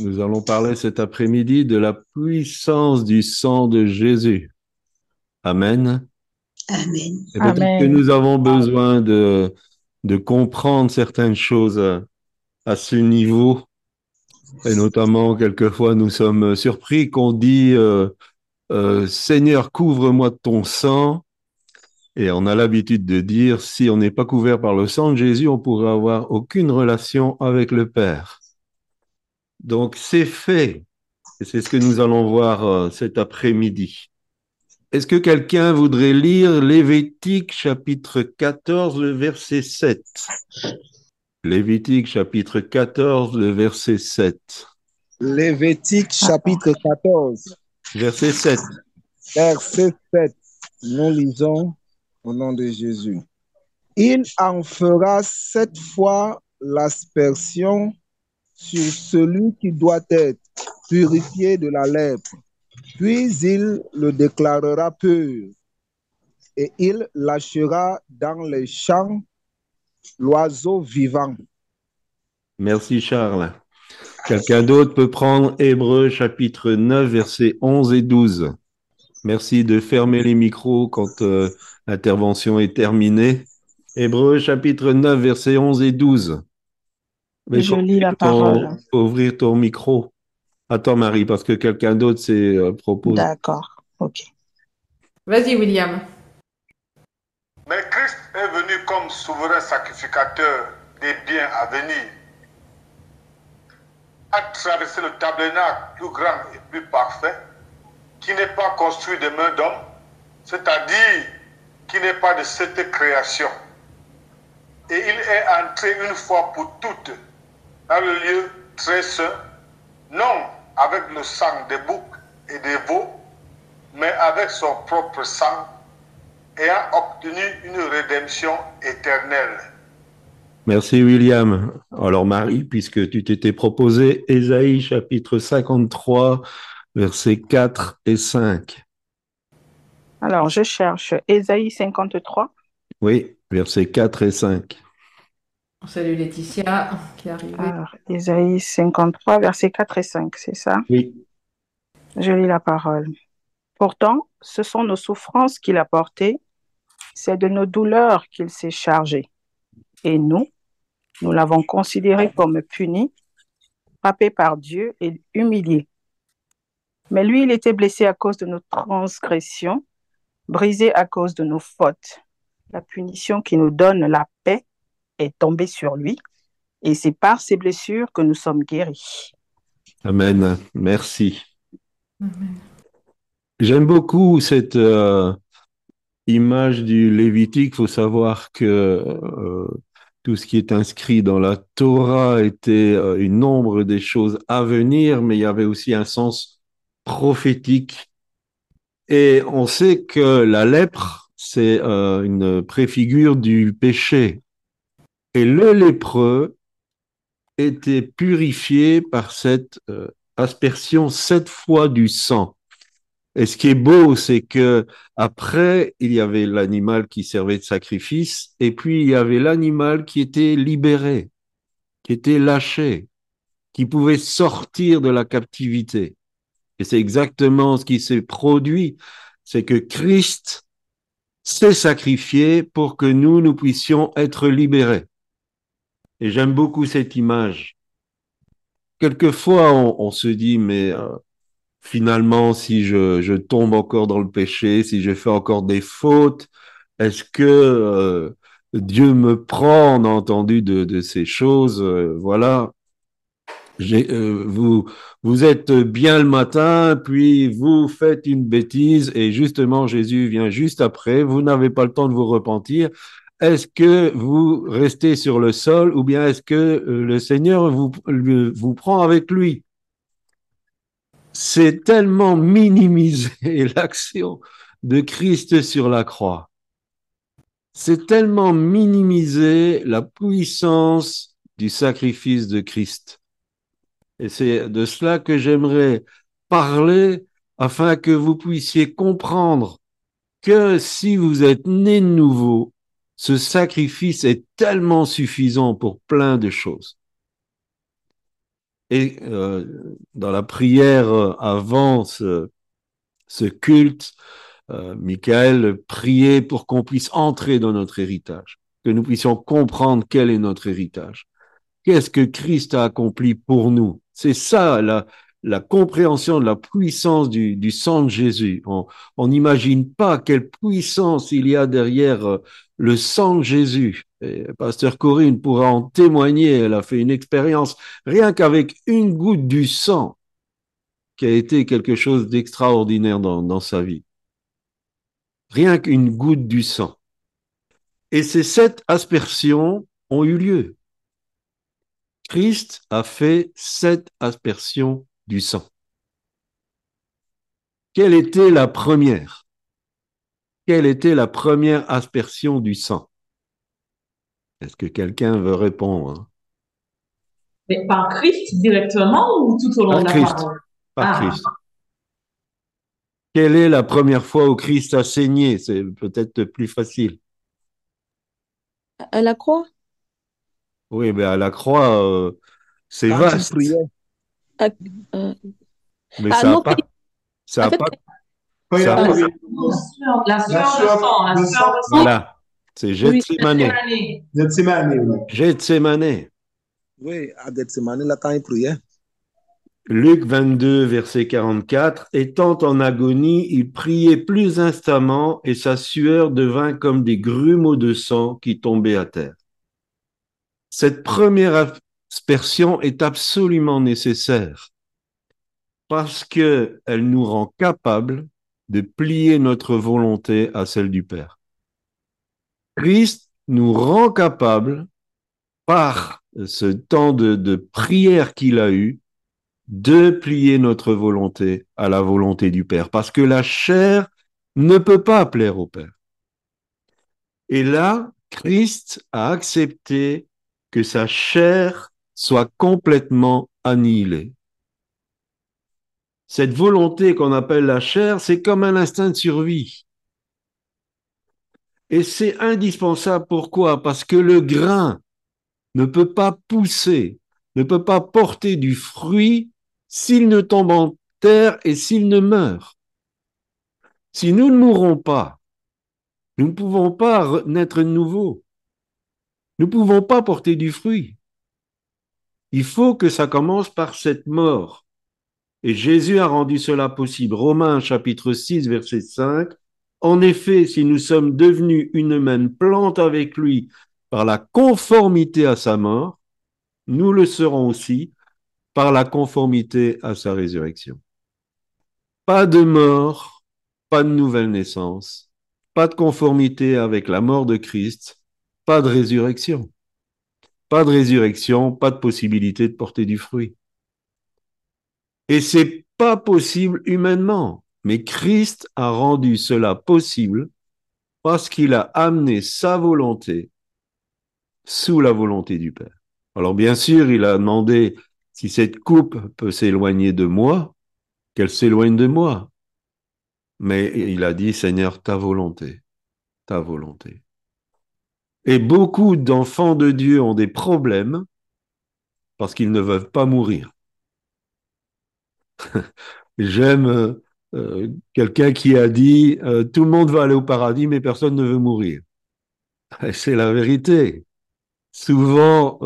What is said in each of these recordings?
Nous allons parler cet après-midi de la puissance du sang de Jésus. Amen. Amen. Et peut-être Amen. que nous avons besoin de, de comprendre certaines choses à, à ce niveau. Et notamment, quelquefois, nous sommes surpris qu'on dit euh, euh, Seigneur, couvre-moi de ton sang. Et on a l'habitude de dire, si on n'est pas couvert par le sang de Jésus, on pourrait avoir aucune relation avec le Père. Donc, c'est fait. Et c'est ce que nous allons voir euh, cet après-midi. Est-ce que quelqu'un voudrait lire Lévitique chapitre 14, le verset 7 Lévitique chapitre 14, le verset 7. Lévitique chapitre 14, Verset 7. verset 7. Nous lisons au nom de Jésus. Il en fera sept fois l'aspersion sur celui qui doit être purifié de la lèpre. Puis il le déclarera pur et il lâchera dans les champs l'oiseau vivant. Merci Charles. Quelqu'un d'autre peut prendre Hébreu chapitre 9, versets 11 et 12. Merci de fermer les micros quand euh, l'intervention est terminée. Hébreu chapitre 9, versets 11 et 12. Mais Je lis la ouvrir ton- parole. ouvrir ton micro. Attends Marie, parce que quelqu'un d'autre s'est euh, proposé. D'accord. Ok. Vas-y, William. Mais Christ est venu comme souverain sacrificateur des biens à venir. A traversé le tabernacle plus grand et plus parfait, qui n'est pas construit de main d'homme, c'est-à-dire qui n'est pas de cette création. Et il est entré une fois pour toutes dans le lieu très saint, non avec le sang des boucs et des veaux, mais avec son propre sang, ayant obtenu une rédemption éternelle. Merci William. Alors Marie, puisque tu t'étais proposé Ésaïe chapitre 53, versets 4 et 5. Alors, je cherche Ésaïe 53. Oui, versets 4 et 5. Salut Laetitia qui est arrivée. Alors, Ésaïe 53, versets 4 et 5, c'est ça? Oui. Je lis la parole. Pourtant, ce sont nos souffrances qu'il a portées, c'est de nos douleurs qu'il s'est chargé. Et nous, nous l'avons considéré comme puni, frappé par Dieu et humilié. Mais lui, il était blessé à cause de nos transgressions, brisé à cause de nos fautes. La punition qui nous donne la paix est tombée sur lui, et c'est par ses blessures que nous sommes guéris. Amen. Merci. Amen. J'aime beaucoup cette euh, image du Lévitique. Il faut savoir que euh, tout ce qui est inscrit dans la Torah était euh, une nombre des choses à venir, mais il y avait aussi un sens prophétique. Et on sait que la lèpre, c'est euh, une préfigure du péché. Et le lépreux était purifié par cette euh, aspersion sept fois du sang. Et ce qui est beau, c'est que après, il y avait l'animal qui servait de sacrifice, et puis il y avait l'animal qui était libéré, qui était lâché, qui pouvait sortir de la captivité. Et c'est exactement ce qui s'est produit, c'est que Christ s'est sacrifié pour que nous, nous puissions être libérés. Et j'aime beaucoup cette image. Quelquefois, on, se dit, mais euh, finalement, si je, je tombe encore dans le péché, si je fais encore des fautes, est-ce que euh, Dieu me prend On a entendu de, de ces choses? euh, voilà. Vous, vous êtes bien le matin, puis vous faites une bêtise, et justement, Jésus vient juste après. Vous n'avez pas le temps de vous repentir. Est-ce que vous restez sur le sol ou bien est-ce que euh, le Seigneur vous, prend avec lui? C'est tellement minimiser l'action de Christ sur la croix. C'est tellement minimiser la puissance du sacrifice de Christ. Et c'est de cela que j'aimerais parler afin que vous puissiez comprendre que si vous êtes né de nouveau, ce sacrifice est tellement suffisant pour plein de choses. Et euh, dans la prière euh, avant ce, culte, euh, Michael priait pour qu'on puisse entrer dans notre héritage, que nous puissions comprendre quel est notre héritage. Qu'est-ce que Christ a accompli pour nous? C'est ça la, la compréhension de la puissance du, du sang de Jésus. On n'imagine pas quelle puissance il y a derrière le sang de Jésus. Et Pasteur Corinne pourra en témoigner. Elle a fait une expérience rien qu'avec une goutte du sang qui a été quelque chose d'extraordinaire dans, dans sa vie. Rien qu'une goutte du sang. Et ces sept aspersions ont eu lieu. Christ a fait sept aspersions du sang. Quelle était la première? Quelle était la première aspersion du sang? Est-ce que quelqu'un veut répondre? Mais par Christ directement ou tout au long Par de la Christ. parole? Par Ah. Christ. Quelle est la première fois où Christ a saigné? C'est peut-être plus facile. À la croix? Oui, mais à la croix, euh, c'est il vaste. euh, Mais Ah ça non, a pas, ça a en fait, pas, Ça La sueur, la sueur de sang, la sueur de sang. voilà. C'est. Gethsemane. Gethsemane. Gethsemane, oui. Gethsemane. oui, à Gethsemane, là, quand il priait, Luc 22, verset 44. Étant en agonie, il priait plus instamment et sa sueur devint comme des grumeaux de sang qui tombaient à terre. Cette première aspersion est absolument nécessaire parce que elle nous rend capables de plier notre volonté à celle du Père. Christ nous rend capables par ce temps de, prière qu'il a eu de plier notre volonté à la volonté du Père, parce que la chair ne peut pas plaire au Père. Et là, Christ a accepté que sa chair soit complètement annihilée. Cette volonté qu'on appelle la chair, c'est comme un instinct de survie. Et c'est indispensable. Pourquoi? Parce que le grain ne peut pas pousser, ne peut pas porter du fruit s'il ne tombe en terre et s'il ne meurt. Si nous ne mourrons pas, nous ne pouvons pas naître de nouveau. Nous ne pouvons pas porter du fruit. Il faut que ça commence par cette mort. Et Jésus a rendu cela possible. Romains chapitre 6, verset 5. En effet, si nous sommes devenus une même plante avec lui par la conformité à sa mort, nous le serons aussi par la conformité à sa résurrection. Pas de mort, pas de nouvelle naissance, pas de conformité avec la mort de Christ, pas de résurrection. Pas de résurrection, pas de possibilité de porter du fruit. Et c'est pas possible humainement, mais Christ a rendu cela possible parce qu'il a amené sa volonté sous la volonté du Père. Alors bien sûr, il a demandé si cette coupe peut s'éloigner de moi, qu'elle s'éloigne de moi. Mais il a dit, Seigneur, ta volonté, ta volonté. Et beaucoup d'enfants de Dieu ont des problèmes parce qu'ils ne veulent pas mourir. J'aime euh, euh, quelqu'un qui a dit, euh, tout le monde va aller au paradis, mais personne ne veut mourir. C'est la vérité. Souvent,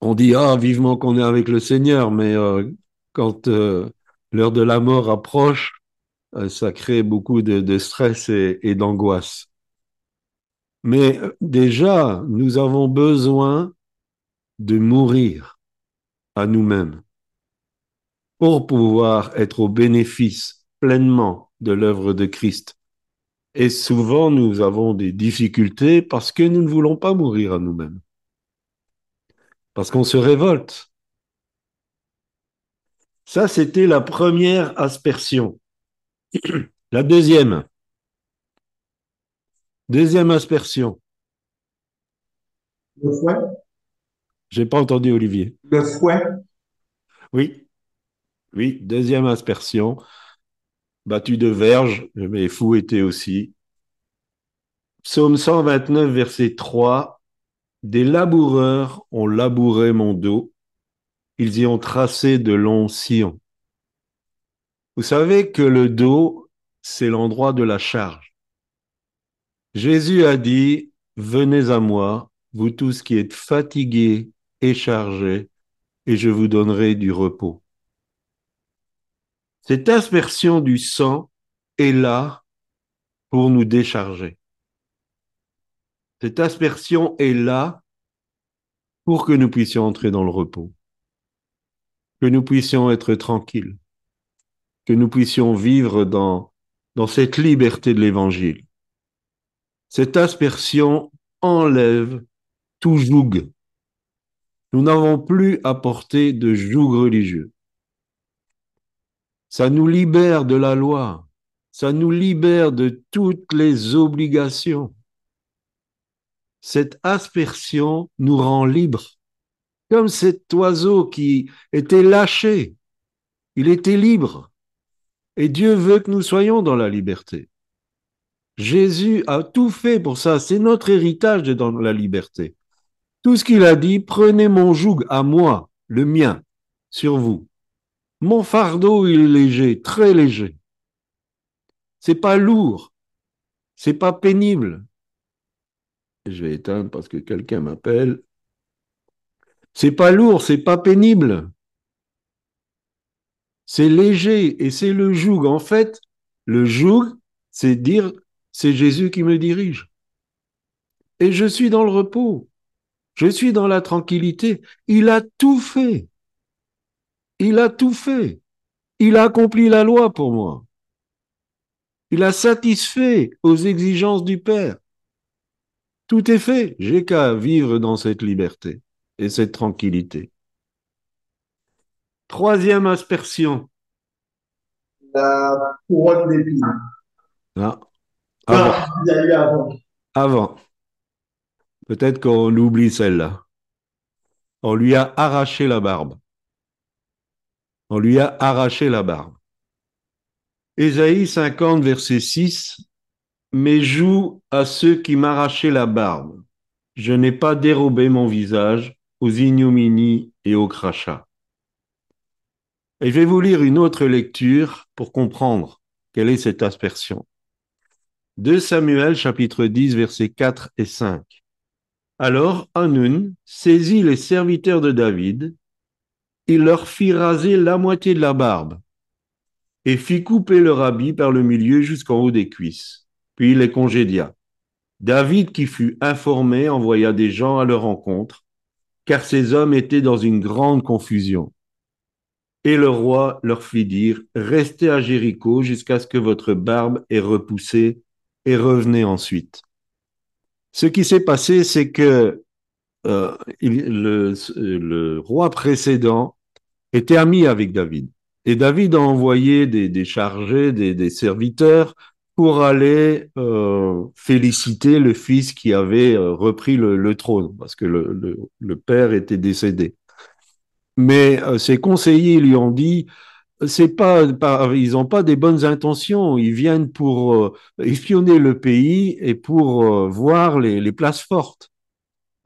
on dit ah vivement qu'on est avec le Seigneur, mais quand l'heure de la mort approche, ça crée beaucoup de, stress et, d'angoisse. Mais déjà, nous avons besoin de mourir à nous-mêmes pour pouvoir être au bénéfice pleinement de l'œuvre de Christ. Et souvent, nous avons des difficultés parce que nous ne voulons pas mourir à nous-mêmes parce qu'on se révolte. Ça, c'était la première aspersion. La deuxième. Deuxième aspersion. Le fouet. J'ai pas entendu Olivier. Le fouet. Oui. Oui, deuxième aspersion. Battu de verge, mais fou était aussi. Psaume 129, verset 3. Des laboureurs ont labouré mon dos. ils y ont tracé de longs sillons. Vous savez que le dos, c'est l'endroit de la charge. Jésus a dit, venez à moi, vous tous qui êtes fatigués et chargés, et je vous donnerai du repos. Cette aspersion du sang est là pour nous décharger. Cette aspersion est là pour que nous puissions entrer dans le repos, que nous puissions être tranquilles, que nous puissions vivre dans, dans cette liberté de l'évangile. Cette aspersion enlève tout joug. Nous n'avons plus à porter de joug religieux. Ça nous libère de la loi. Ça nous libère de toutes les obligations. Cette aspersion nous rend libres. Comme cet oiseau qui était lâché. Il était libre. Et Dieu veut que nous soyons dans la liberté. Jésus a tout fait pour ça. C'est notre héritage de dans la liberté. Tout ce qu'il a dit, prenez mon joug à moi, le mien, sur vous. Mon fardeau, il est léger, très léger. C'est pas lourd. C'est pas pénible. Je vais éteindre parce que quelqu'un m'appelle. C'est pas lourd, c'est pas pénible. C'est léger et c'est le joug. En fait, le joug, c'est dire, c'est Jésus qui me dirige. Et je suis dans le repos. Je suis dans la tranquillité. Il a tout fait. Il a tout fait. Il a accompli la loi pour moi. Il a satisfait aux exigences du Père. Tout est fait. J'ai qu'à vivre dans cette liberté et cette tranquillité. Troisième aspersion. La couronne d'épines. Ah. Avant. Ah, il y a eu avant. Avant. Peut-être qu'on oublie celle-là. On lui a arraché la barbe. On lui a arraché la barbe. Ésaïe 50, verset 6. Mais joue à ceux qui m'arrachaient la barbe. Je n'ai pas dérobé mon visage aux ignominies et aux crachats. Et je vais vous lire une autre lecture pour comprendre quelle est cette aspersion. 2 Samuel chapitre 10 versets 4 et 5. Alors Hanun saisit les serviteurs de David, il leur fit raser la moitié de la barbe et fit couper leur habit par le milieu jusqu'en haut des cuisses. Puis il les congédia. David, qui fut informé, envoya des gens à leur rencontre, car ces hommes étaient dans une grande confusion. Et le roi leur fit dire, restez à Jéricho jusqu'à ce que votre barbe ait repoussé et revenez ensuite. Ce qui s'est passé, c'est que euh, le roi précédent était ami avec David. Et David a envoyé des, des chargés, des, serviteurs pour aller euh, féliciter le fils qui avait euh, repris le, trône, parce que le, père était décédé. Mais euh, ses conseillers lui ont dit, c'est pas, ils n'ont pas des bonnes intentions, ils viennent pour espionner le pays et pour voir les, les places fortes.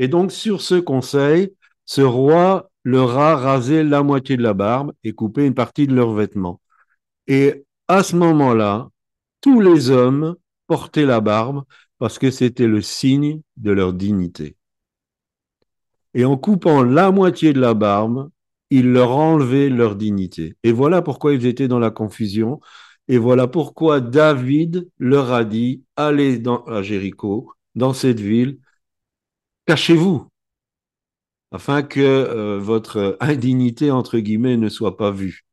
Et donc, sur ce conseil, ce roi leur a rasé la moitié de la barbe et coupé une partie de leurs vêtements. Et à ce moment-là, tous les hommes portaient la barbe parce que c'était le signe de leur dignité. Et en coupant la moitié de la barbe, il leur enlevait leur dignité. Et voilà pourquoi ils étaient dans la confusion. Et voilà pourquoi David leur a dit, allez à Jéricho, dans cette ville, cachez-vous, afin que euh, votre indignité, entre guillemets, ne soit pas vue.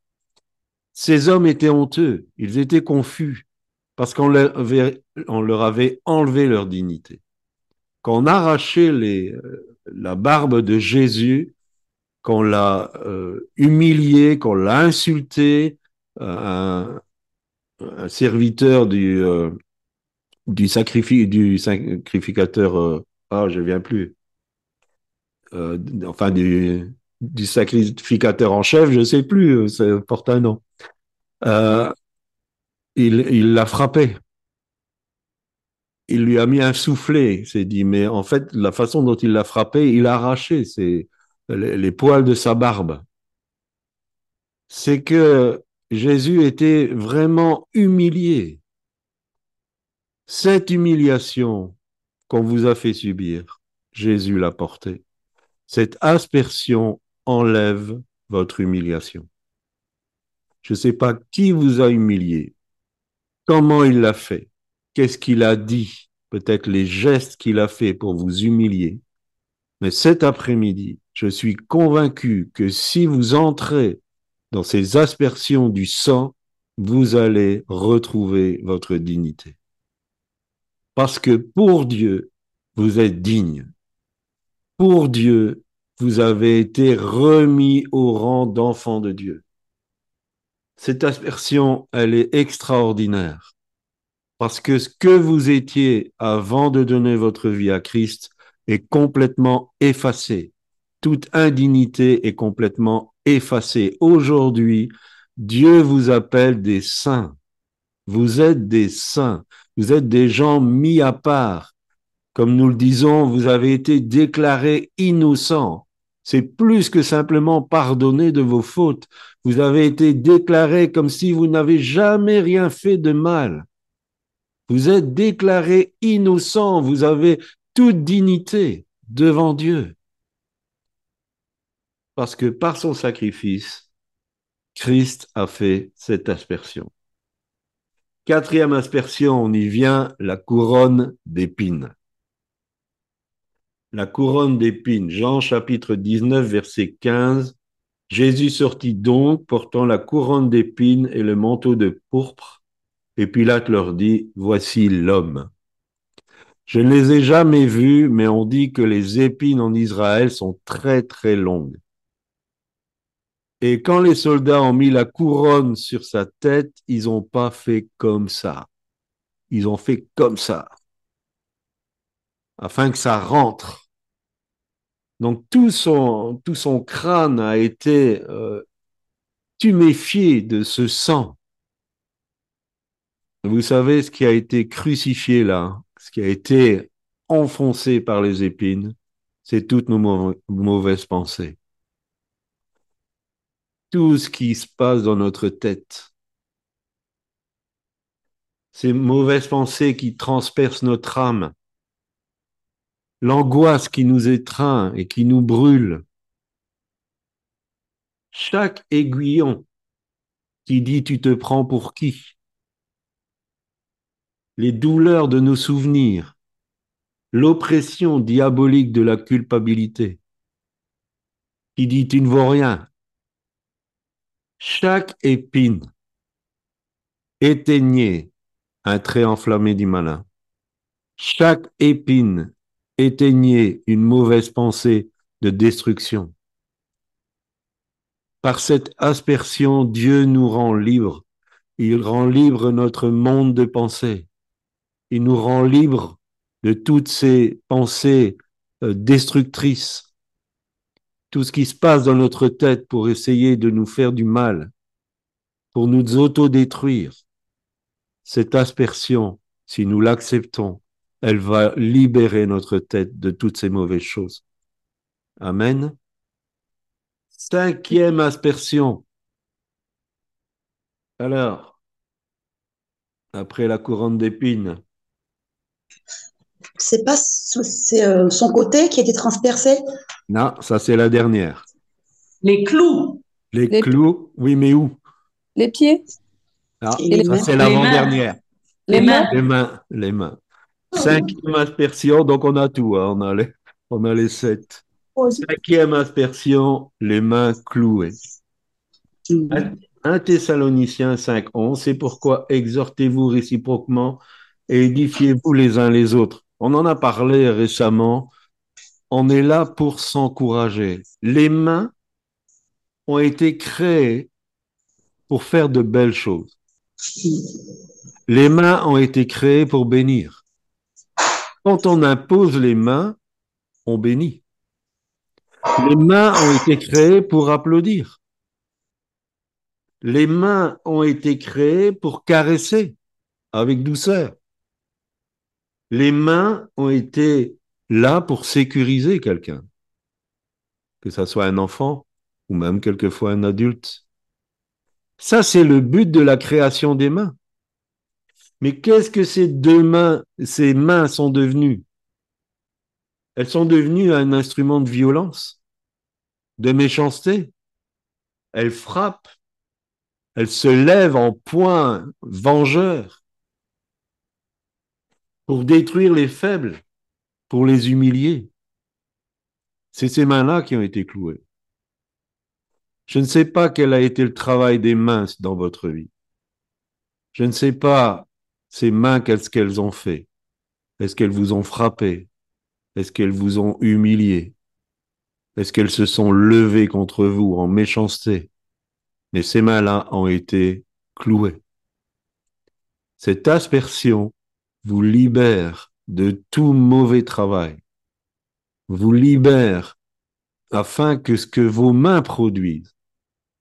Ces hommes étaient honteux, ils étaient confus, parce qu'on leur avait, enlevé leur dignité. Quand on arrachait euh, la barbe de Jésus, qu'on l'a euh, humilié, qu'on l'a insulté, un, serviteur du, du, sacrifi du sacrificateur, ah, je viens plus, euh, enfin du, sacrificateur en chef, je sais plus, ça porte un nom. Il l'a frappé. Il lui a mis un soufflet, il s'est dit, mais en fait, la façon dont il l'a frappé, il a arraché les poils de sa barbe. c'est que Jésus était vraiment humilié. Cette humiliation qu'on vous a fait subir, Jésus l'a portée. Cette aspersion enlève votre humiliation. Je ne sais pas qui vous a humilié, comment il l'a fait, qu'est-ce qu'il a dit, peut-être les gestes qu'il a fait pour vous humilier. Mais cet après-midi, je suis convaincu que si vous entrez dans ces aspersions du sang, vous allez retrouver votre dignité. Parce que pour Dieu, vous êtes digne. Pour Dieu, vous avez été remis au rang d'enfant de Dieu. Cette aspersion, elle est extraordinaire. Parce que ce que vous étiez avant de donner votre vie à Christ est complètement effacé. Toute indignité est complètement effacée. Aujourd'hui, Dieu vous appelle des saints. Vous êtes des saints. Vous êtes des gens mis à part. Comme nous le disons, vous avez été déclarés innocents. C'est plus que simplement pardonner de vos fautes. Vous avez été déclarés comme si vous n'avez jamais rien fait de mal. Vous êtes déclarés innocents. Vous avez toute dignité devant Dieu. Parce que par son sacrifice, Christ a fait cette aspersion. Quatrième aspersion, on y vient, la couronne d'épines. La couronne d'épines, Jean chapitre 19, verset 15. Jésus sortit donc, portant la couronne d'épines et le manteau de pourpre, et Pilate leur dit, Voici l'homme. Je ne les ai jamais vus, mais on dit que les épines en Israël sont très très longues. Et quand les soldats ont mis la couronne sur sa tête, ils n'ont pas fait comme ça. Ils ont fait comme ça. Afin que ça rentre. Donc tout son, crâne a été euh, tuméfié de ce sang. Vous savez ce qui a été crucifié là, ce qui a été enfoncé par les épines, c'est toutes nos mauvaises pensées tout ce qui se passe dans notre tête. Ces mauvaises pensées qui transpercent notre âme, l'angoisse qui nous étreint et qui nous brûle, chaque aiguillon qui dit tu te prends pour qui, les douleurs de nos souvenirs, l'oppression diabolique de la culpabilité, qui dit tu ne vaux rien, chaque épine éteignait un trait enflammé du malin. Chaque épine éteignait une mauvaise pensée de destruction. Par cette aspersion, Dieu nous rend libres. Il rend libre notre monde de pensée. Il nous rend libres de toutes ces pensées euh, destructrices tout ce qui se passe dans notre tête pour essayer de nous faire du mal, pour nous autodétruire, cette aspersion, si nous l'acceptons, elle va libérer notre tête de toutes ces mauvaises choses. Amen. Cinquième aspersion. Alors, après la couronne d'épines. C'est pas c'est euh, son côté qui a été transpercé? Non, ça c'est la dernière. Les clous. Les, clous, oui, mais où? Les pieds Non, ça c'est l'avant-dernière. Les mains. Les mains, les mains. Cinquième aspersion, donc on a tout, hein, on, a les, on a les sept. Cinquième aspersion, les mains clouées. 1 Thessaloniciens 5, 11, c'est pourquoi exhortez-vous réciproquement et édifiez-vous les uns les autres. On en a parlé récemment on est là pour s'encourager. Les mains ont été créées pour faire de belles choses. Les mains ont été créées pour bénir. Quand on impose les mains, on bénit. Les mains ont été créées pour applaudir. Les mains ont été créées pour caresser avec douceur. Les mains ont été là pour sécuriser quelqu'un, que ça soit un enfant ou même quelquefois un adulte. Ça, c'est le but de la création des mains. Mais qu'est-ce que ces deux mains, ces mains sont devenues? Elles sont devenues un instrument de violence, de méchanceté. Elles frappent, elles se lèvent en point vengeur pour détruire les faibles, pour les humilier. C'est ces mains-là qui ont été clouées. Je ne sais pas quel a été le travail des mains dans votre vie. Je ne sais pas ces mains, qu'est-ce qu'elles ont fait? Est-ce qu'elles vous ont frappé? Est-ce qu'elles vous ont humilié? Est-ce qu'elles se sont levées contre vous en méchanceté? Mais ces mains-là ont été clouées. Cette aspersion vous libère de tout mauvais travail, vous libère afin que ce que vos mains produisent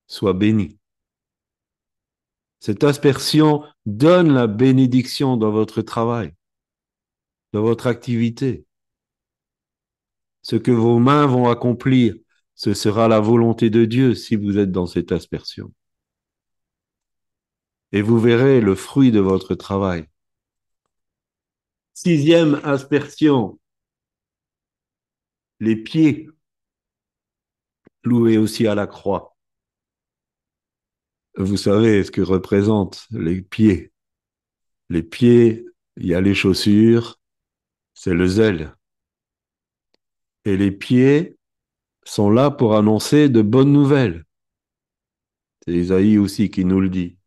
soit béni. Cette aspersion donne la bénédiction dans votre travail, dans votre activité. Ce que vos mains vont accomplir, ce sera la volonté de Dieu si vous êtes dans cette aspersion. Et vous verrez le fruit de votre travail. Sixième aspersion, les pieds cloués aussi à la croix. Vous savez ce que représentent les pieds. Les pieds, il y a les chaussures, c'est le zèle. Et les pieds sont là pour annoncer de bonnes nouvelles. C'est Isaïe aussi qui nous le dit.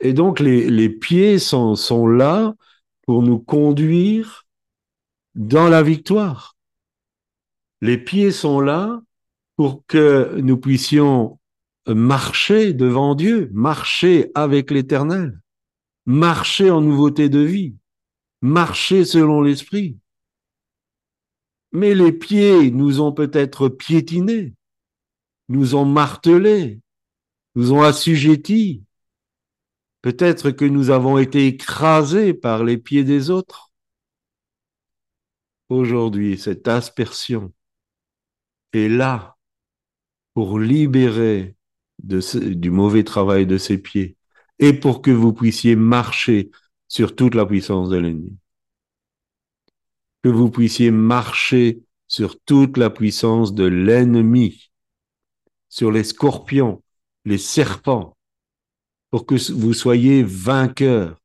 Et donc les, pieds sont là pour nous conduire dans la victoire. Les pieds sont là pour que nous puissions marcher devant Dieu, marcher avec l'Éternel, marcher en nouveauté de vie, marcher selon l'Esprit. Mais les pieds nous ont peut-être piétinés, nous ont martelés, nous ont assujettis. Peut-être que nous avons été écrasés par les pieds des autres. Aujourd'hui, cette aspersion est là pour libérer de ce, du mauvais travail de ses pieds et pour que vous puissiez marcher sur toute la puissance de l'ennemi. Que vous puissiez marcher sur toute la puissance de l'ennemi, sur les scorpions, les serpents, pour que vous soyez vainqueurs.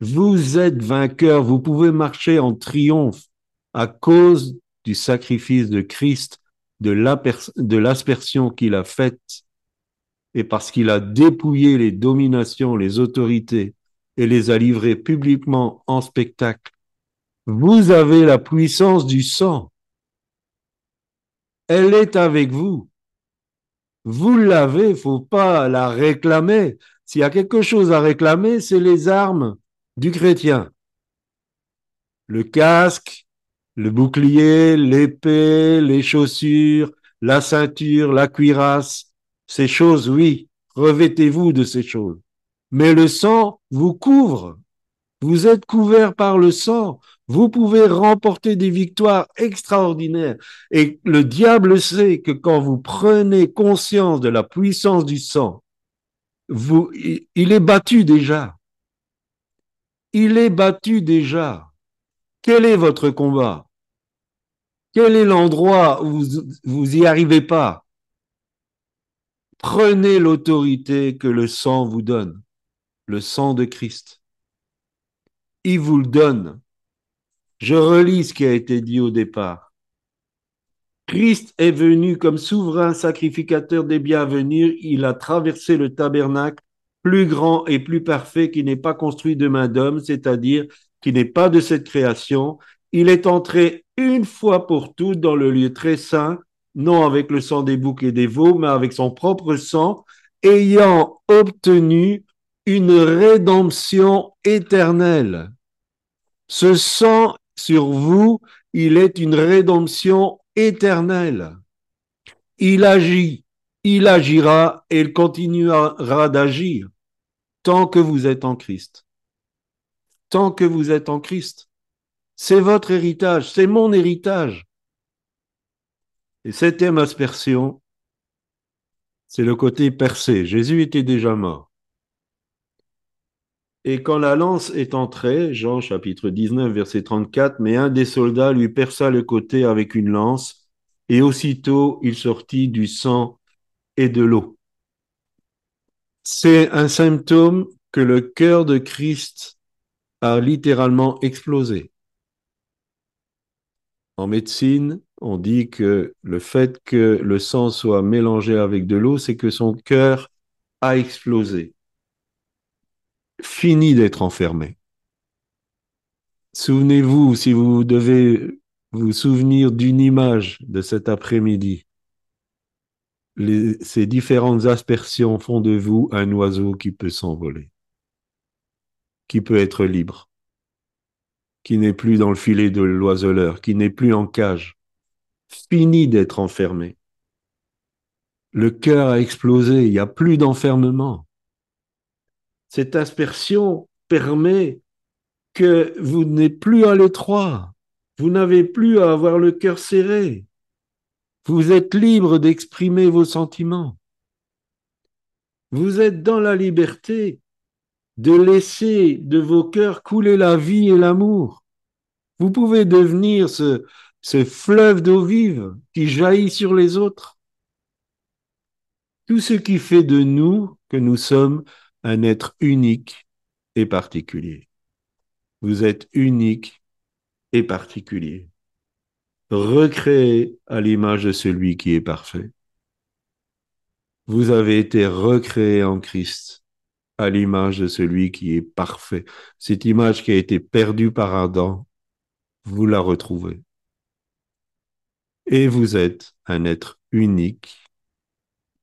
Vous êtes vainqueurs, vous pouvez marcher en triomphe à cause du sacrifice de Christ, de l'aspersion qu'il a faite et parce qu'il a dépouillé les dominations, les autorités et les a livrées publiquement en spectacle, vous avez la puissance du sang. Elle est avec vous. Vous l'avez, faut pas la réclamer. S'il y a quelque chose à réclamer, c'est les armes du chrétien. Le casque, le bouclier, l'épée, les chaussures, la ceinture, la cuirasse, ces choses, oui, revêtez-vous de ces choses. Mais le sang vous couvre. Vous êtes couvert par le sang. Vous pouvez remporter des victoires extraordinaires. Et le diable sait que quand vous prenez conscience de la puissance du sang, il est battu déjà. Il est battu déjà. Quel est votre combat? Quel est l'endroit où vous, vous y arrivez pas? Prenez l'autorité que le sang vous donne, le sang de Christ. Il vous le donne. Je relis ce qui a été dit au départ. Christ est venu comme souverain sacrificateur des biens à venir. Il a traversé le tabernacle plus grand et plus parfait qui n'est pas construit de main d'homme, c'est-à-dire qui n'est pas de cette création. Il est entré une fois pour toutes dans le lieu très saint non avec le sang des boucs et des veaux, mais avec son propre sang, ayant obtenu une rédemption éternelle. Ce sang sur vous, il est une rédemption éternelle. Il agit, il agira et il continuera d'agir tant que vous êtes en Christ. Tant que vous êtes en Christ. C'est votre héritage, c'est mon héritage. Et septième aspersion, C'est le côté percé. Jésus était déjà mort. Et quand la lance est entrée, Jean chapitre 19, verset 34, mais un des soldats lui perça le côté avec une lance, et aussitôt il sortit du sang et de l'eau. C'est un symptôme que le cœur de Christ a littéralement explosé. En médecine, on dit que le fait que le sang soit mélangé avec de l'eau, c'est que son cœur a explosé. Fini d'être enfermé. Souvenez-vous, si vous devez vous souvenir d'une image de cet après-midi, ces différentes aspersions font de vous un oiseau qui peut s'envoler, qui peut être libre, qui n'est plus dans le filet de l'oiseleur, qui n'est plus en cage. Fini d'être enfermé. Le cœur a explosé, il n'y a plus d'enfermement. Cette aspersion permet que vous n'êtes plus à l'étroit. Vous n'avez plus à avoir le cœur serré. Vous êtes libre d'exprimer vos sentiments. Vous êtes dans la liberté de laisser de vos cœurs couler la vie et l'amour. Vous pouvez devenir ce, ce fleuve d'eau vive qui jaillit sur les autres. Tout ce qui fait de nous que nous sommes un être unique et particulier. Vous êtes unique et particulier recréé à l'image de celui qui est parfait. Vous avez été recréé en Christ à l'image de celui qui est parfait. Cette image qui a été perdue par Adam, vous la retrouvez. Et vous êtes un être unique,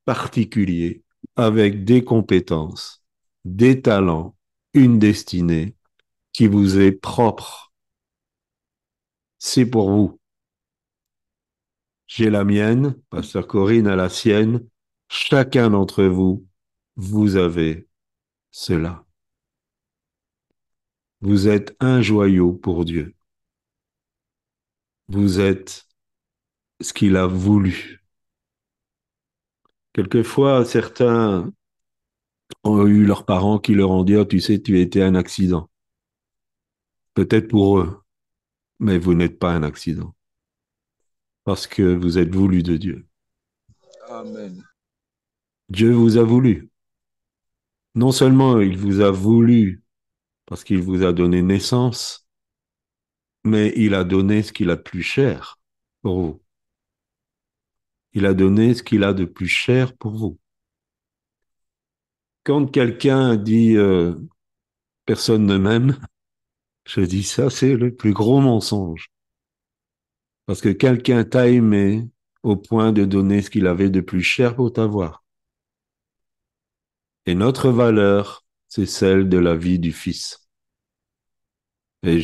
particulier, avec des compétences, des talents, une destinée qui vous est propre. C'est pour vous. J'ai la mienne, Pasteur Corinne a la sienne. Chacun d'entre vous, vous avez cela. Vous êtes un joyau pour Dieu. Vous êtes ce qu'il a voulu. Quelquefois, certains ont eu leurs parents qui leur ont dit, oh, tu sais, tu étais un accident. Peut-être pour eux, mais vous n'êtes pas un accident parce que vous êtes voulu de Dieu. Amen. Dieu vous a voulu. Non seulement il vous a voulu parce qu'il vous a donné naissance, mais il a donné ce qu'il a de plus cher pour vous. Il a donné ce qu'il a de plus cher pour vous. Quand quelqu'un dit euh, personne ne m'aime, je dis ça, c'est le plus gros mensonge. Parce que quelqu'un t'a aimé au point de donner ce qu'il avait de plus cher pour t'avoir. Et notre valeur, c'est celle de la vie du Fils. Et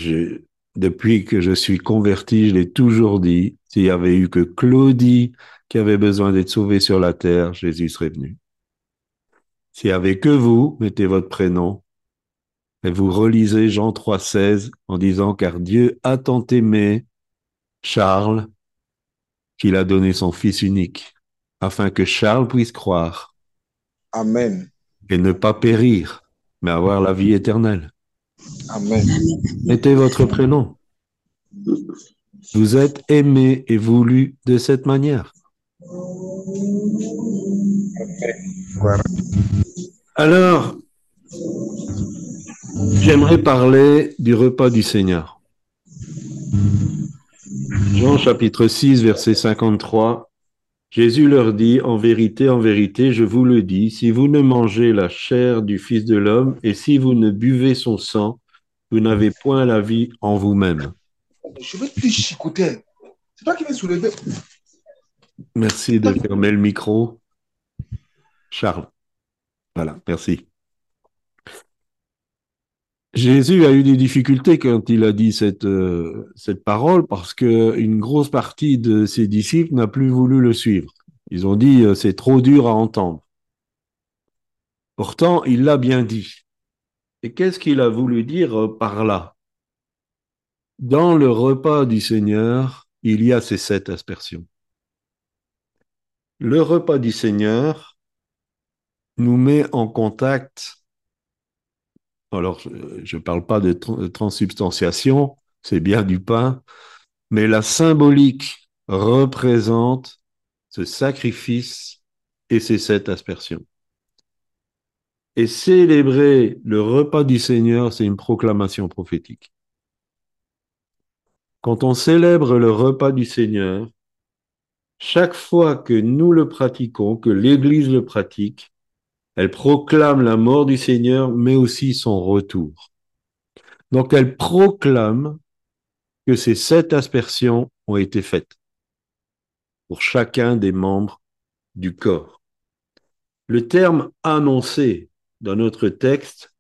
depuis que je suis converti, je l'ai toujours dit, s'il y avait eu que Claudie qui avait besoin d'être sauvée sur la terre, Jésus serait venu. S'il y avait que vous, mettez votre prénom, et vous relisez Jean 3,16 en disant, car Dieu a tant aimé Charles qu'il a donné son Fils unique, afin que Charles puisse croire Amen. Et ne pas périr, mais avoir la vie éternelle. Amen. Mettez votre prénom. Vous êtes aimé et voulu de cette manière. Voilà. Alors, j'aimerais parler du repas du Seigneur. Jean chapitre 6, verset 53. Jésus leur dit, En vérité, en vérité, je vous le dis, si vous ne mangez la chair du Fils de l'homme et si vous ne buvez son sang, vous n'avez point la vie en vous-même. Je vais te chicoter. C'est toi qui vas soulever. Merci de fermer le micro. Charles. Voilà, merci. Jésus a eu des difficultés quand il a dit cette, euh, cette parole parce que une grosse partie de ses disciples n'a plus voulu le suivre. Ils ont dit euh, c'est trop dur à entendre. Pourtant, il l'a bien dit. Et qu'est-ce qu'il a voulu dire euh, par là? Dans le repas du Seigneur, il y a ces sept aspersions. Le repas du Seigneur, nous met en contact. Alors, je ne parle pas de transubstantiation, c'est bien du pain, mais la symbolique représente ce sacrifice et ces sept aspersions. Et célébrer le repas du Seigneur, c'est une proclamation prophétique. Quand on célèbre le repas du Seigneur, chaque fois que nous le pratiquons, que l'Église le pratique, elle proclame la mort du Seigneur, mais aussi son retour. Donc elle proclame que ces sept aspersions ont été faites pour chacun des membres du corps. Le terme annoncé dans notre texte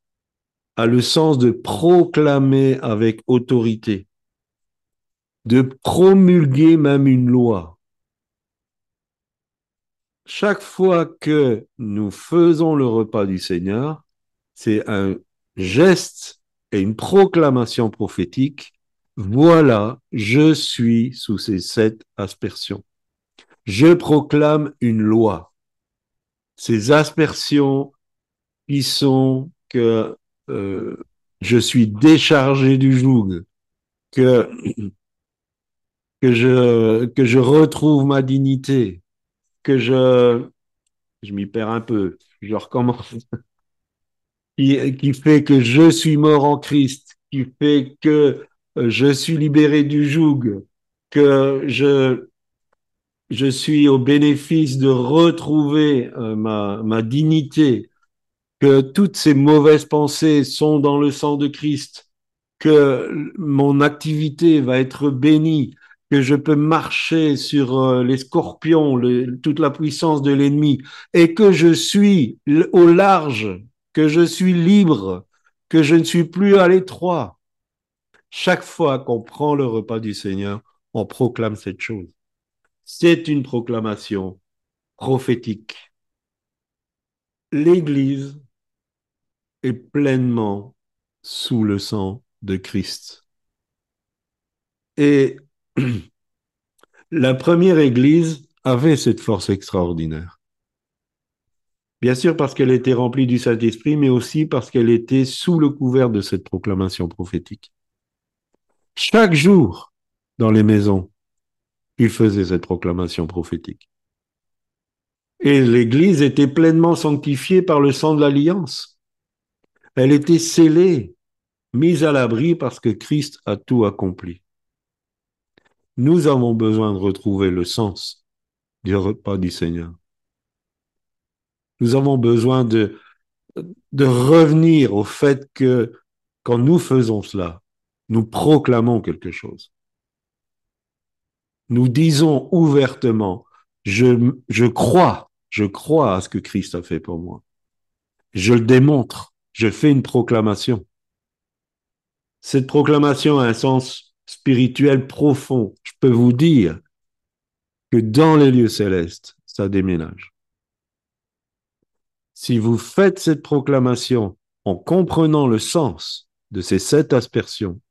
a le sens de proclamer avec autorité, de promulguer même une loi. Chaque fois que nous faisons le repas du Seigneur, c'est un geste et une proclamation prophétique. Voilà, je suis sous ces sept aspersions. Je proclame une loi. Ces aspersions qui sont que euh, je suis déchargé du joug, que, que, je, que je retrouve ma dignité, je, m'y perds un peu, je recommence, qui, fait que je suis mort en Christ, qui fait que euh, je suis libéré du joug, que je, je suis au bénéfice de retrouver euh, ma dignité, que toutes ces mauvaises pensées sont dans le sang de Christ, que mon activité va être bénie, que je peux marcher sur euh, les scorpions, toute la puissance de l'ennemi, et que je suis au large, que je suis libre, que je ne suis plus à l'étroit. Chaque fois qu'on prend le repas du Seigneur, on proclame cette chose. C'est une proclamation prophétique. L'Église est pleinement sous le sang de Christ. Et la première Église avait cette force extraordinaire. Bien sûr parce qu'elle était remplie du Saint-Esprit, mais aussi parce qu'elle était sous le couvert de cette proclamation prophétique. Chaque jour, dans les maisons, il faisait cette proclamation prophétique. Et l'Église était pleinement sanctifiée par le sang de l'alliance. Elle était scellée, mise à l'abri parce que Christ a tout accompli. Nous avons besoin de retrouver le sens du repas du Seigneur. Nous avons besoin de, de revenir au fait que quand nous faisons cela, nous proclamons quelque chose nous disons ouvertement, je, je crois, je crois à ce que Christ a fait pour moi. Je le démontre, je fais une proclamation. Cette proclamation a un sens spirituel profond. Je peux vous dire que dans les lieux célestes, ça déménage. Si vous faites cette proclamation en comprenant le sens de ces sept aspersions,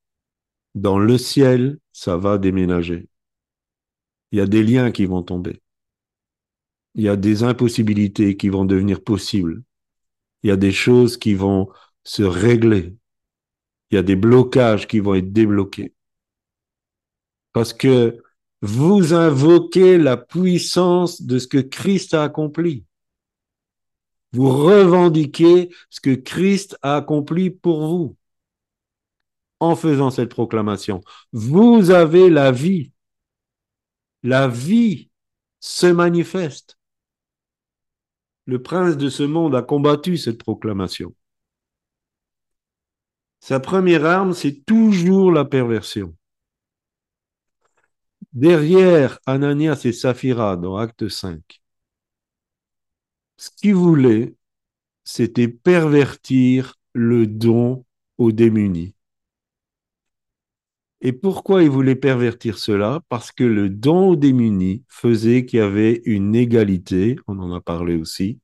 dans le ciel, ça va déménager il y a des liens qui vont tomber. Il y a des impossibilités qui vont devenir possibles. Il y a des choses qui vont se régler. Il y a des blocages qui vont être débloqués. Parce que vous invoquez la puissance de ce que Christ a accompli. Vous revendiquez ce que Christ a accompli pour vous en faisant cette proclamation. Vous avez la vie la vie se manifeste. Le prince de ce monde a combattu cette proclamation. Sa première arme, c'est toujours la perversion. Derrière Ananias et Saphira dans Acte 5, ce qu'il voulait, c'était pervertir le don aux démunis. Et pourquoi il voulait pervertir cela? Parce que le don aux démunis faisait qu'il y avait une égalité, on en a parlé aussi,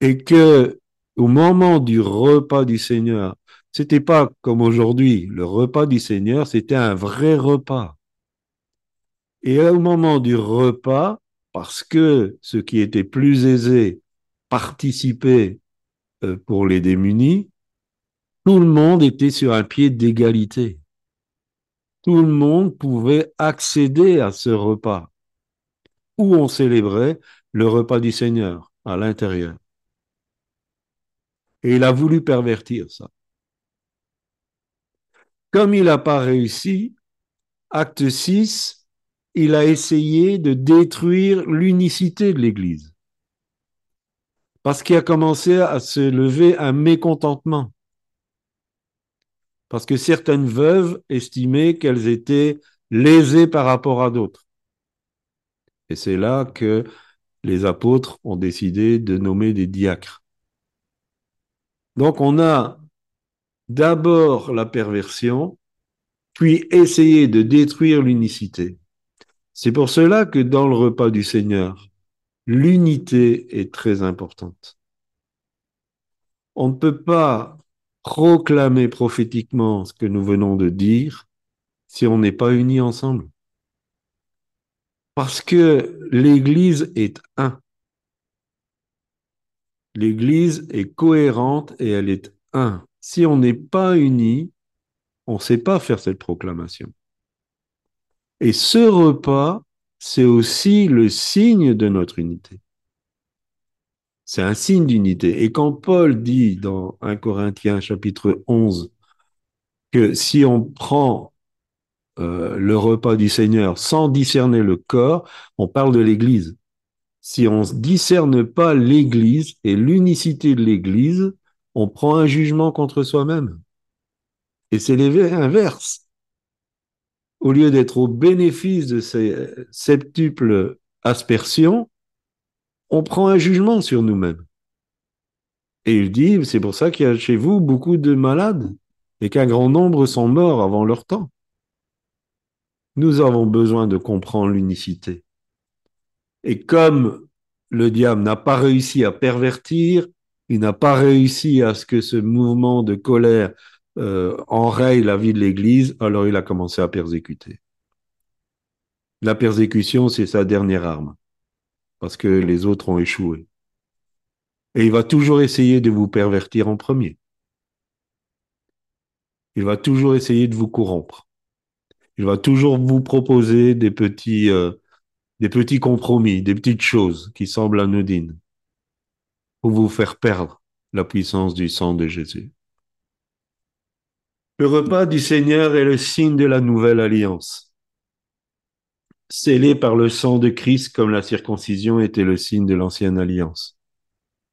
et que au moment du repas du Seigneur, c'était pas comme aujourd'hui, le repas du Seigneur, c'était un vrai repas. Et au moment du repas, parce que ceux qui étaient plus aisés participer euh, pour les démunis, tout le monde était sur un pied d'égalité. Tout le monde pouvait accéder à ce repas où on célébrait le repas du Seigneur à l'intérieur. Et il a voulu pervertir ça. Comme il n'a pas réussi, acte 6, il a essayé de détruire l'unicité de l'Église. Parce qu'il a commencé à se lever un mécontentement. Parce que certaines veuves estimaient qu'elles étaient lésées par rapport à d'autres. Et c'est là que les apôtres ont décidé de nommer des diacres. Donc on a d'abord la perversion, puis essayer de détruire l'unicité. C'est pour cela que dans le repas du Seigneur, l'unité est très importante. On ne peut pas proclamer prophétiquement ce que nous venons de dire si on n'est pas unis ensemble. Parce que l'Église est un. L'Église est cohérente et elle est un. Si on n'est pas unis, on ne sait pas faire cette proclamation. Et ce repas, c'est aussi le signe de notre unité. C'est un signe d'unité. Et quand Paul dit dans 1 Corinthiens chapitre 11 que si on prend euh, le repas du Seigneur sans discerner le corps, on parle de l'Église. Si on ne discerne pas l'Église et l'unicité de l'Église, on prend un jugement contre soi-même. Et c'est l'inverse. Au lieu d'être au bénéfice de ces septuples aspersions, on prend un jugement sur nous-mêmes. Et il dit, c'est pour ça qu'il y a chez vous beaucoup de malades et qu'un grand nombre sont morts avant leur temps. Nous avons besoin de comprendre l'unicité. Et comme le diable n'a pas réussi à pervertir, il n'a pas réussi à ce que ce mouvement de colère euh, enraye la vie de l'Église, alors il a commencé à persécuter. La persécution, c'est sa dernière arme, parce que les autres ont échoué. Et il va toujours essayer de vous pervertir en premier. Il va toujours essayer de vous corrompre. Il va toujours vous proposer des petits, euh, des petits compromis, des petites choses qui semblent anodines pour vous faire perdre la puissance du sang de Jésus. Le repas du Seigneur est le signe de la nouvelle alliance, scellé par le sang de Christ comme la circoncision était le signe de l'ancienne alliance.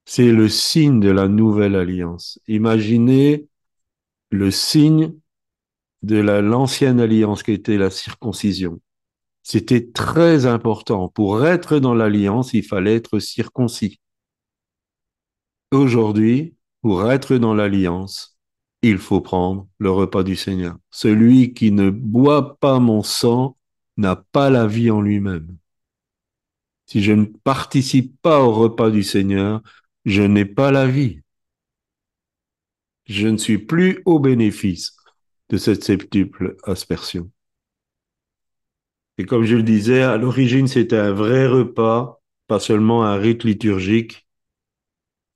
C'est le signe de la nouvelle alliance. Imaginez le signe de l'ancienne alliance qui était la circoncision. C'était très important. Pour être dans l'alliance, il fallait être circoncis. Aujourd'hui, pour être dans l'alliance, il faut prendre le repas du Seigneur. Celui qui ne boit pas mon sang n'a pas la vie en lui-même. Si je ne participe pas au repas du Seigneur, je n'ai pas la vie. Je ne suis plus au bénéfice de cette septuple aspersion. Et comme je le disais, à l'origine, c'était un vrai repas, pas seulement un rite liturgique.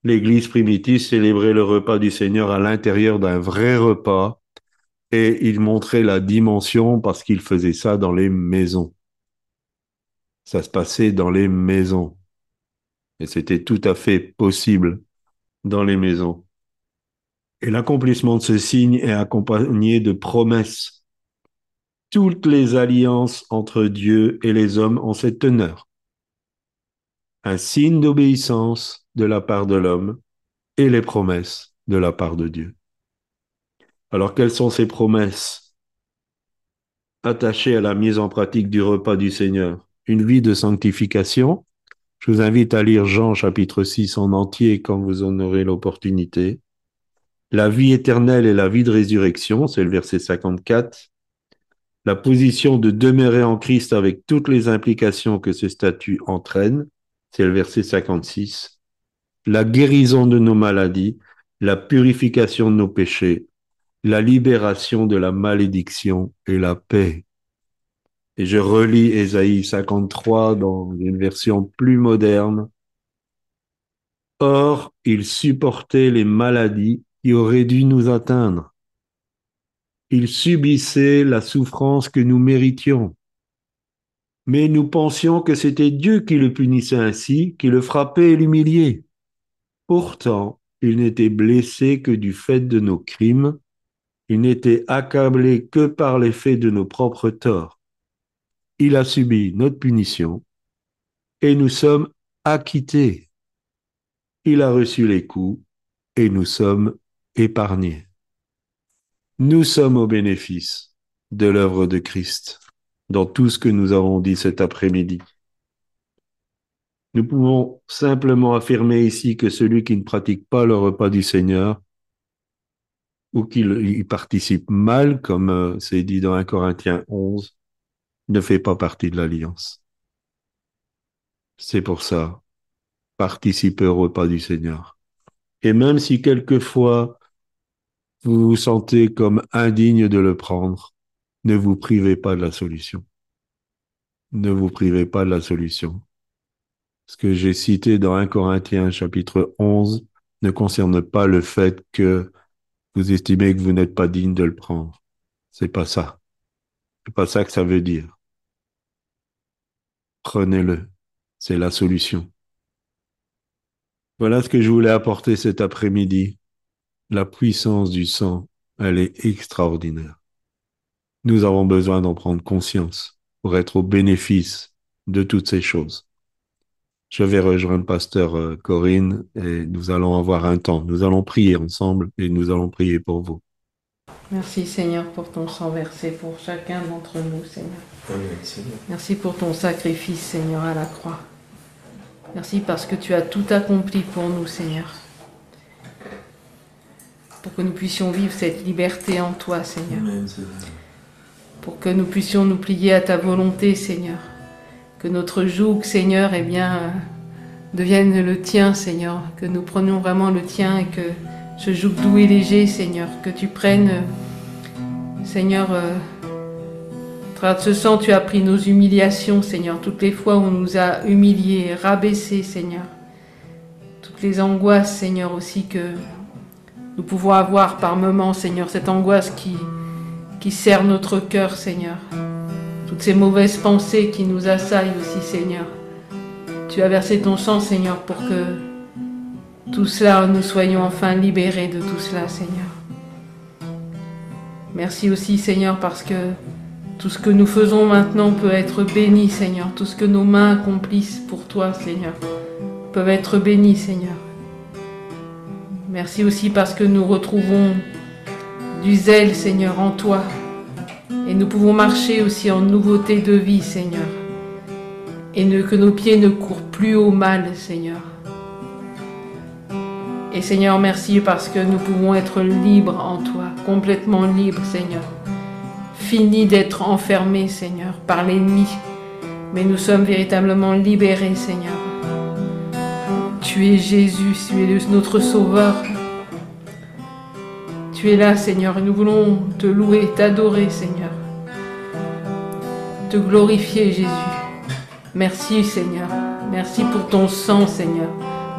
L'Église primitive célébrait le repas du Seigneur à l'intérieur d'un vrai repas et il montrait la dimension parce qu'il faisait ça dans les maisons. Ça se passait dans les maisons. Et c'était tout à fait possible dans les maisons. Et l'accomplissement de ce signe est accompagné de promesses. Toutes les alliances entre Dieu et les hommes ont cette teneur. Un signe d'obéissance de la part de l'homme et les promesses de la part de Dieu. Alors quelles sont ces promesses attachées à la mise en pratique du repas du Seigneur? Une vie de sanctification. Je vous invite à lire Jean chapitre 6 en entier quand vous en aurez l'opportunité la vie éternelle et la vie de résurrection, c'est le verset 54. La position de demeurer en Christ avec toutes les implications que ce statut entraîne, c'est le verset 56. La guérison de nos maladies, la purification de nos péchés, la libération de la malédiction et la paix. Et je relis Ésaïe 53 dans une version plus moderne. Or, il supportait les maladies qui auraient dû nous atteindre. Il subissait la souffrance que nous méritions. Mais nous pensions que c'était Dieu qui le punissait ainsi, qui le frappait et l'humiliait. Pourtant, il n'était blessé que du fait de nos crimes, il n'était accablé que par l'effet de nos propres torts. Il a subi notre punition et nous sommes acquittés. Il a reçu les coups et nous sommes épargnés. Nous sommes au bénéfice de l'œuvre de Christ dans tout ce que nous avons dit cet après-midi. Nous pouvons simplement affirmer ici que celui qui ne pratique pas le repas du Seigneur ou qu'il y participe mal, comme euh, c'est dit dans 1 Corinthiens 11, ne fait pas partie de l'alliance. C'est pour ça, participez au repas du Seigneur. Et même si quelquefois vous vous sentez comme indigne de le prendre, ne vous privez pas de la solution. Ne vous privez pas de la solution. Ce que j'ai cité dans 1 Corinthiens chapitre 11 ne concerne pas le fait que vous estimez que vous n'êtes pas digne de le prendre. C'est pas ça. C'est pas ça que ça veut dire. Prenez-le. C'est la solution. Voilà ce que je voulais apporter cet après-midi. La puissance du sang, elle est extraordinaire. Nous avons besoin d'en prendre conscience pour être au bénéfice de toutes ces choses. Je vais rejoindre pasteur euh, Corinne et nous allons avoir un temps. Nous allons prier ensemble et nous allons prier pour vous. Merci Seigneur pour ton sang versé pour chacun d'entre nous, Seigneur. Merci pour ton sacrifice, Seigneur, à la croix. Merci parce que tu as tout accompli pour nous, Seigneur. Pour que nous puissions vivre cette liberté en toi, Seigneur. Pour que nous puissions nous plier à ta volonté, Seigneur. Que notre joug, Seigneur, eh bien, euh, devienne le tien, Seigneur. Que nous prenions vraiment le tien et que ce joug doux et léger, Seigneur, que tu prennes, euh, Seigneur, euh, ce sang, tu as pris nos humiliations, Seigneur, toutes les fois où on nous a humiliés, rabaissés, Seigneur. Toutes les angoisses, Seigneur, aussi que nous pouvons avoir par moments, Seigneur, cette angoisse qui, qui serre notre cœur, Seigneur toutes ces mauvaises pensées qui nous assaillent aussi, Seigneur. Tu as versé ton sang, Seigneur, pour que tout cela, nous soyons enfin libérés de tout cela, Seigneur. Merci aussi, Seigneur, parce que tout ce que nous faisons maintenant peut être béni, Seigneur. Tout ce que nos mains accomplissent pour toi, Seigneur, peuvent être bénis, Seigneur. Merci aussi parce que nous retrouvons du zèle, Seigneur, en toi. Et nous pouvons marcher aussi en nouveauté de vie, Seigneur. Et que nos pieds ne courent plus au mal, Seigneur. Et Seigneur, merci parce que nous pouvons être libres en toi, complètement libres, Seigneur. Fini d'être enfermés, Seigneur, par l'ennemi. Mais nous sommes véritablement libérés, Seigneur. Tu es Jésus, tu es notre Sauveur. Tu es là, Seigneur, et nous voulons te louer, t'adorer, Seigneur. Te glorifier, Jésus. Merci, Seigneur. Merci pour ton sang, Seigneur.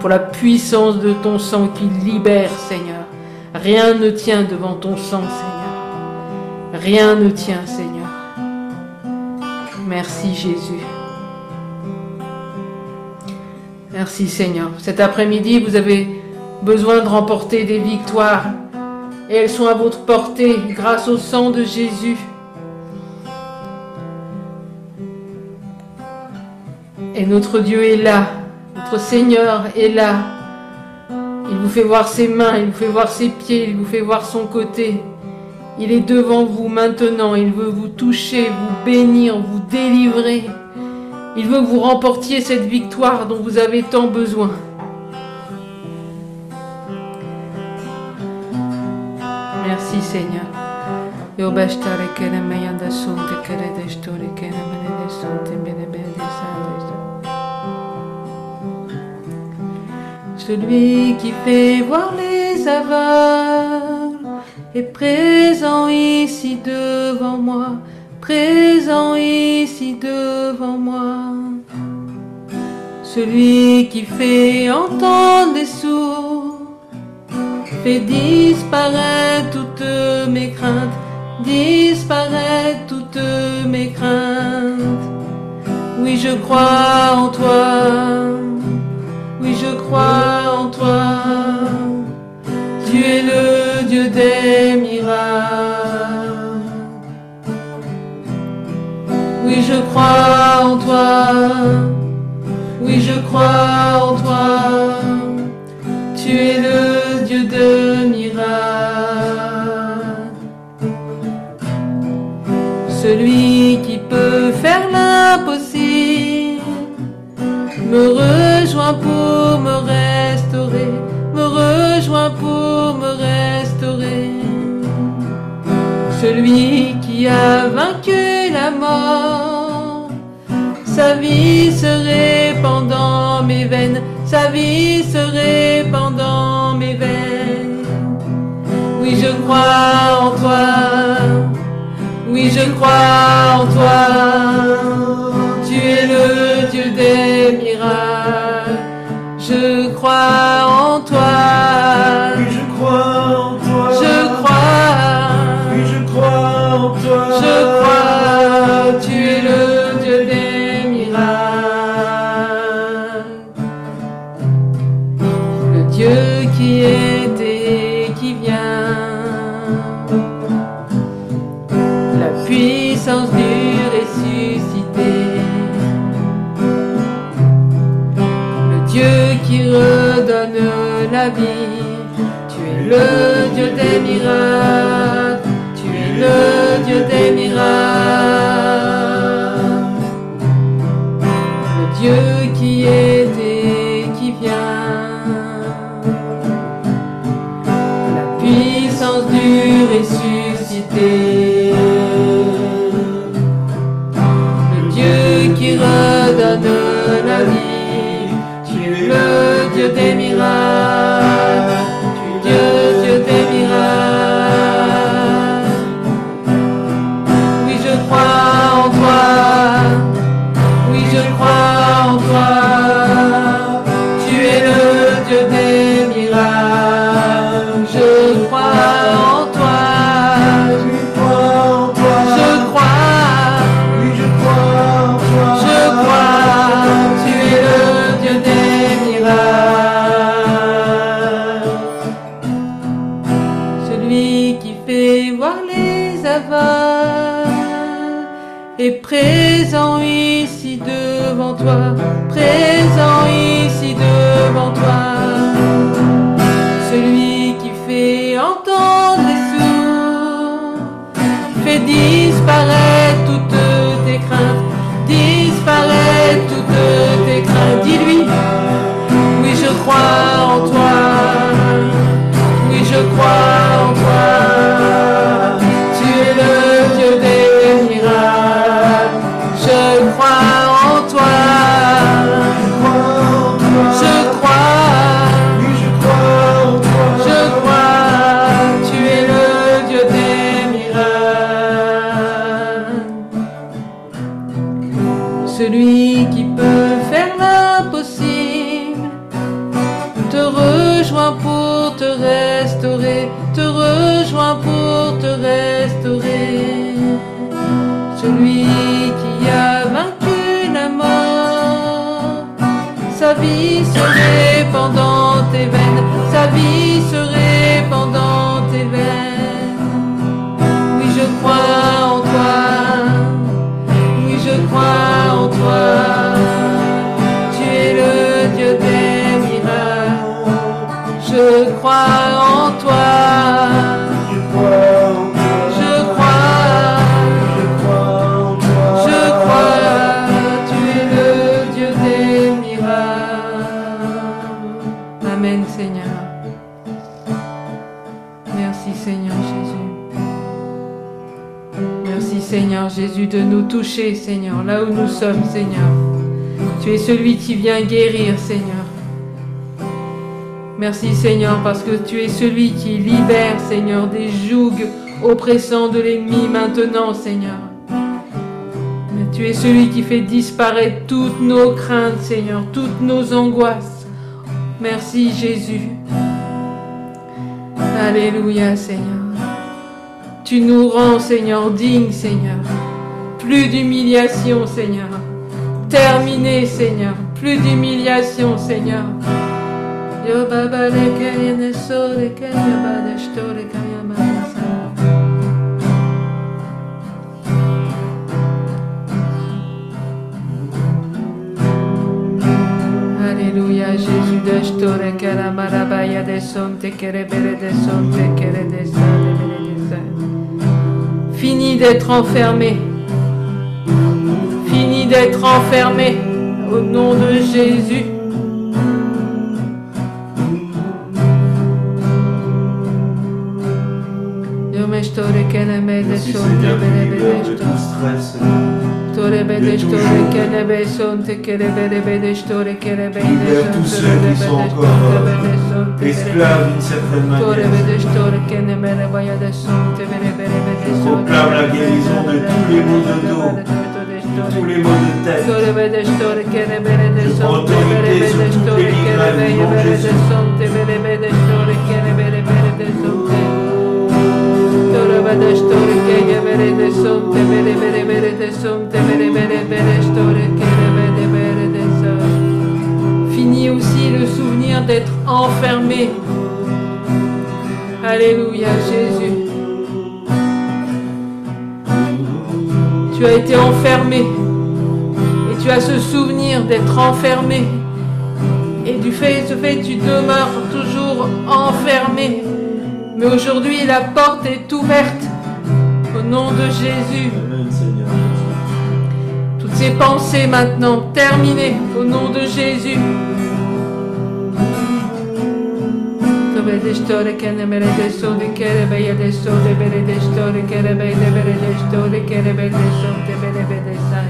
Pour la puissance de ton sang qui libère, Seigneur. Rien ne tient devant ton sang, Seigneur. Rien ne tient, Seigneur. Merci, Jésus. Merci, Seigneur. Cet après-midi, vous avez besoin de remporter des victoires et elles sont à votre portée grâce au sang de Jésus. Et notre Dieu est là, notre Seigneur est là. Il vous fait voir ses mains, il vous fait voir ses pieds, il vous fait voir son côté. Il est devant vous maintenant, il veut vous toucher, vous bénir, vous délivrer. Il veut que vous remportiez cette victoire dont vous avez tant besoin. Seigneur. Celui qui fait voir les aveugles est présent ici devant moi, présent ici devant moi. Celui qui fait entendre les sourds, fait disparaître toutes mes craintes, disparaître toutes mes craintes. Oui, je crois en toi, oui, je crois en toi. Tu es le Dieu des miracles. Oui, je crois en toi. Oui, je crois a vaincu la mort, sa vie se répand dans mes veines, sa vie se répand dans mes veines. Oui, je crois en toi, oui, je crois en toi. Tu es le Dieu des Tu es le Dieu des miracles. Le Dieu qui était qui vient. La puissance du ressuscité. Le Dieu qui redonne la vie. Tu es le Dieu des miracles. Celui qui a vaincu la mort, sa vie se répand dans tes veines, sa vie se Seigneur, là où nous sommes, Seigneur. Tu es celui qui vient guérir, Seigneur. Merci, Seigneur, parce que tu es celui qui libère, Seigneur, des jougs oppressants de l'ennemi maintenant, Seigneur. Tu es celui qui fait disparaître toutes nos craintes, Seigneur, toutes nos angoisses. Merci Jésus. Alléluia, Seigneur. Tu nous rends, Seigneur, dignes, Seigneur. Plus d'humiliation, Seigneur. Terminé, Seigneur. Plus d'humiliation, Seigneur. Alléluia, Jésus de shto le kaya marabaya de son te kere bere de son te kere de. Fini d'être enfermé. D'être enfermé. Au nom de Jésus. Merci Seigneur libère de tout stress. Libère tous ceux qui sont encore esclaves d'une certaine manière. Je proclame la guérison de tous les maux de dos, tous les maux de tête. Autorité sur toutes les nom Jésus. Fini aussi le souvenir d'être enfermé. Alléluia Jésus. Tu as été enfermé et tu as ce souvenir d'être enfermé. Et du fait, ce fait, tu demeures toujours enfermé. Mais aujourd'hui, la porte est ouverte au nom de Jésus. Amen Seigneur. Toutes ces pensées maintenant terminées au nom de Jésus. Dove de store che ne mere de so de kere be de so de bere de store kere be de bere de store kere be de so de bere be de sai.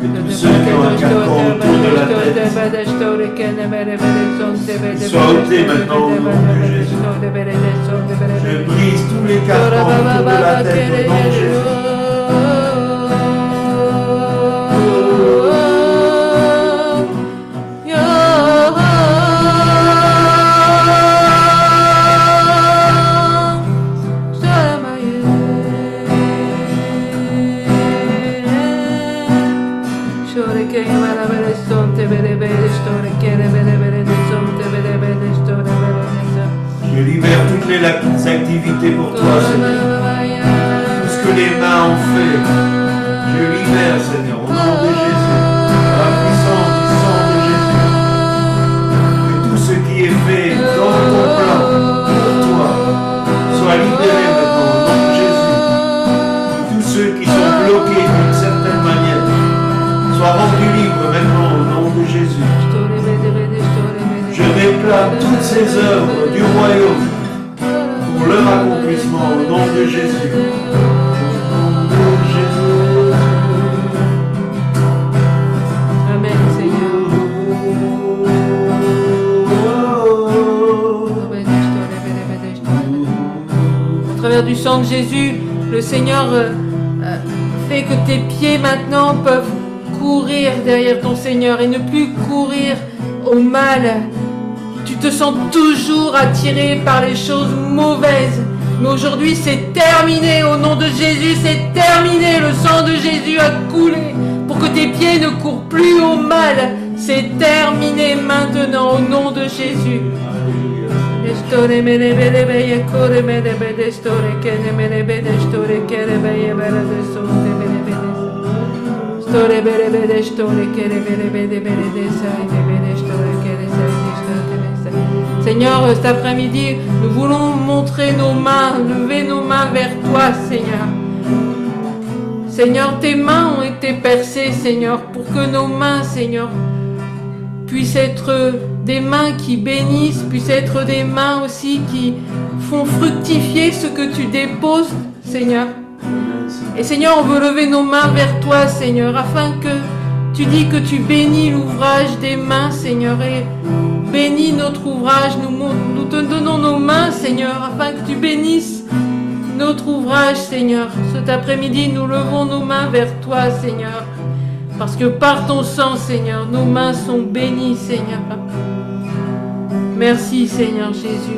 Que tous ceux qui ont un carcan autour de la tête soient ôtés maintenant au nom de Jésus. Je brise tous les carcans autour de la tête au nom de Jésus. Toujours attiré par les choses mauvaises. Mais aujourd'hui, c'est terminé. Au nom de Jésus, c'est terminé. Le sang de Jésus a coulé pour que tes pieds ne courent plus au mal. C'est terminé maintenant au nom de Jésus. Seigneur, cet après-midi, nous voulons montrer nos mains, lever nos mains vers toi, Seigneur. Seigneur, tes mains ont été percées, Seigneur, pour que nos mains, Seigneur, puissent être des mains qui bénissent, puissent être des mains aussi qui font fructifier ce que tu déposes, Seigneur. Et Seigneur, on veut lever nos mains vers toi, Seigneur, afin que tu dis que tu bénis l'ouvrage des mains, Seigneur, et bénis notre ouvrage. Nous, te donnons nos mains, Seigneur, afin que tu bénisses notre ouvrage, Seigneur. Cet après-midi, nous levons nos mains vers toi, Seigneur. Parce que par ton sang, Seigneur, nos mains sont bénies, Seigneur. Merci, Seigneur Jésus.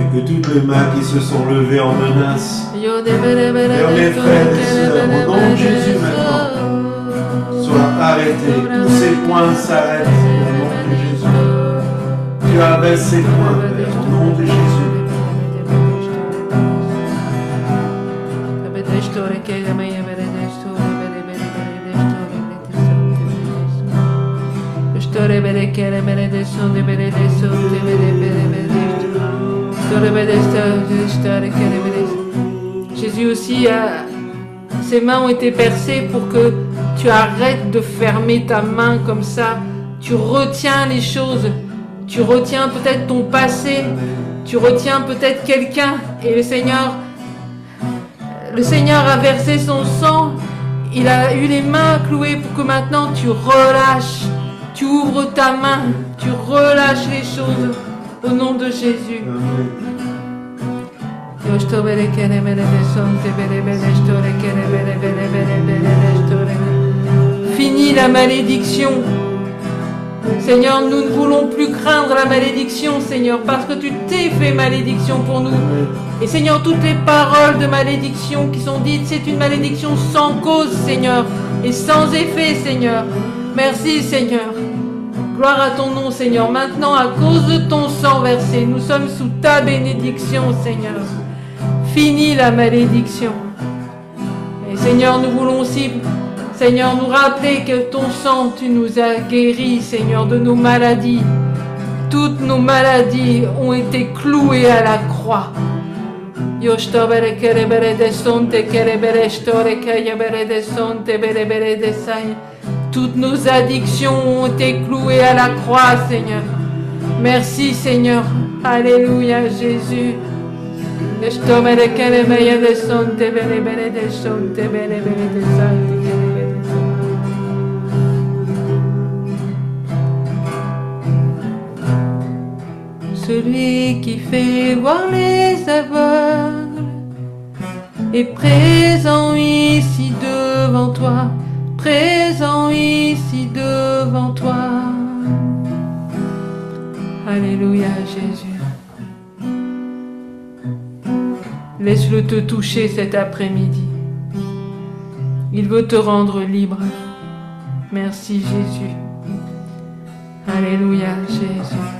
Et que toutes les mains qui se sont levées en menace vers mes frères et sœurs, au nom de Jésus maintenant, arrêtées. Tous ces points s'arrêtent au nom de Jésus. Tu abaisse ces points, Père, au nom de Jésus. Jésus aussi, a, ses mains ont été percées pour que tu arrêtes de fermer ta main comme ça. Tu retiens les choses. Tu retiens peut-être ton passé. Tu retiens peut-être quelqu'un. Et le Seigneur, le Seigneur a versé son sang. Il a eu les mains clouées pour que maintenant tu relâches. Tu ouvres ta main. Tu relâches les choses au nom de Jésus. Fini la malédiction. Seigneur, nous ne voulons plus craindre la malédiction, Seigneur, parce que tu t'es fait malédiction pour nous. Et Seigneur, toutes les paroles de malédiction qui sont dites, c'est une malédiction sans cause, Seigneur, et sans effet, Seigneur. Merci, Seigneur. Gloire à ton nom, Seigneur. Maintenant, à cause de ton sang versé, nous sommes sous ta bénédiction, Seigneur. Fini la malédiction. Et Seigneur, nous voulons aussi, Seigneur, nous rappeler que ton sang, tu nous as guéris, Seigneur, de nos maladies. Toutes nos maladies ont été clouées à la croix. Toutes nos addictions ont été clouées à la croix, Seigneur. Merci, Seigneur. Alléluia, Jésus. Celui qui fait voir les aveugles est présent ici devant toi, présent ici devant toi. Alléluia Jésus. Laisse-le te toucher cet après-midi. Il veut te rendre libre. Merci Jésus. Alléluia Jésus.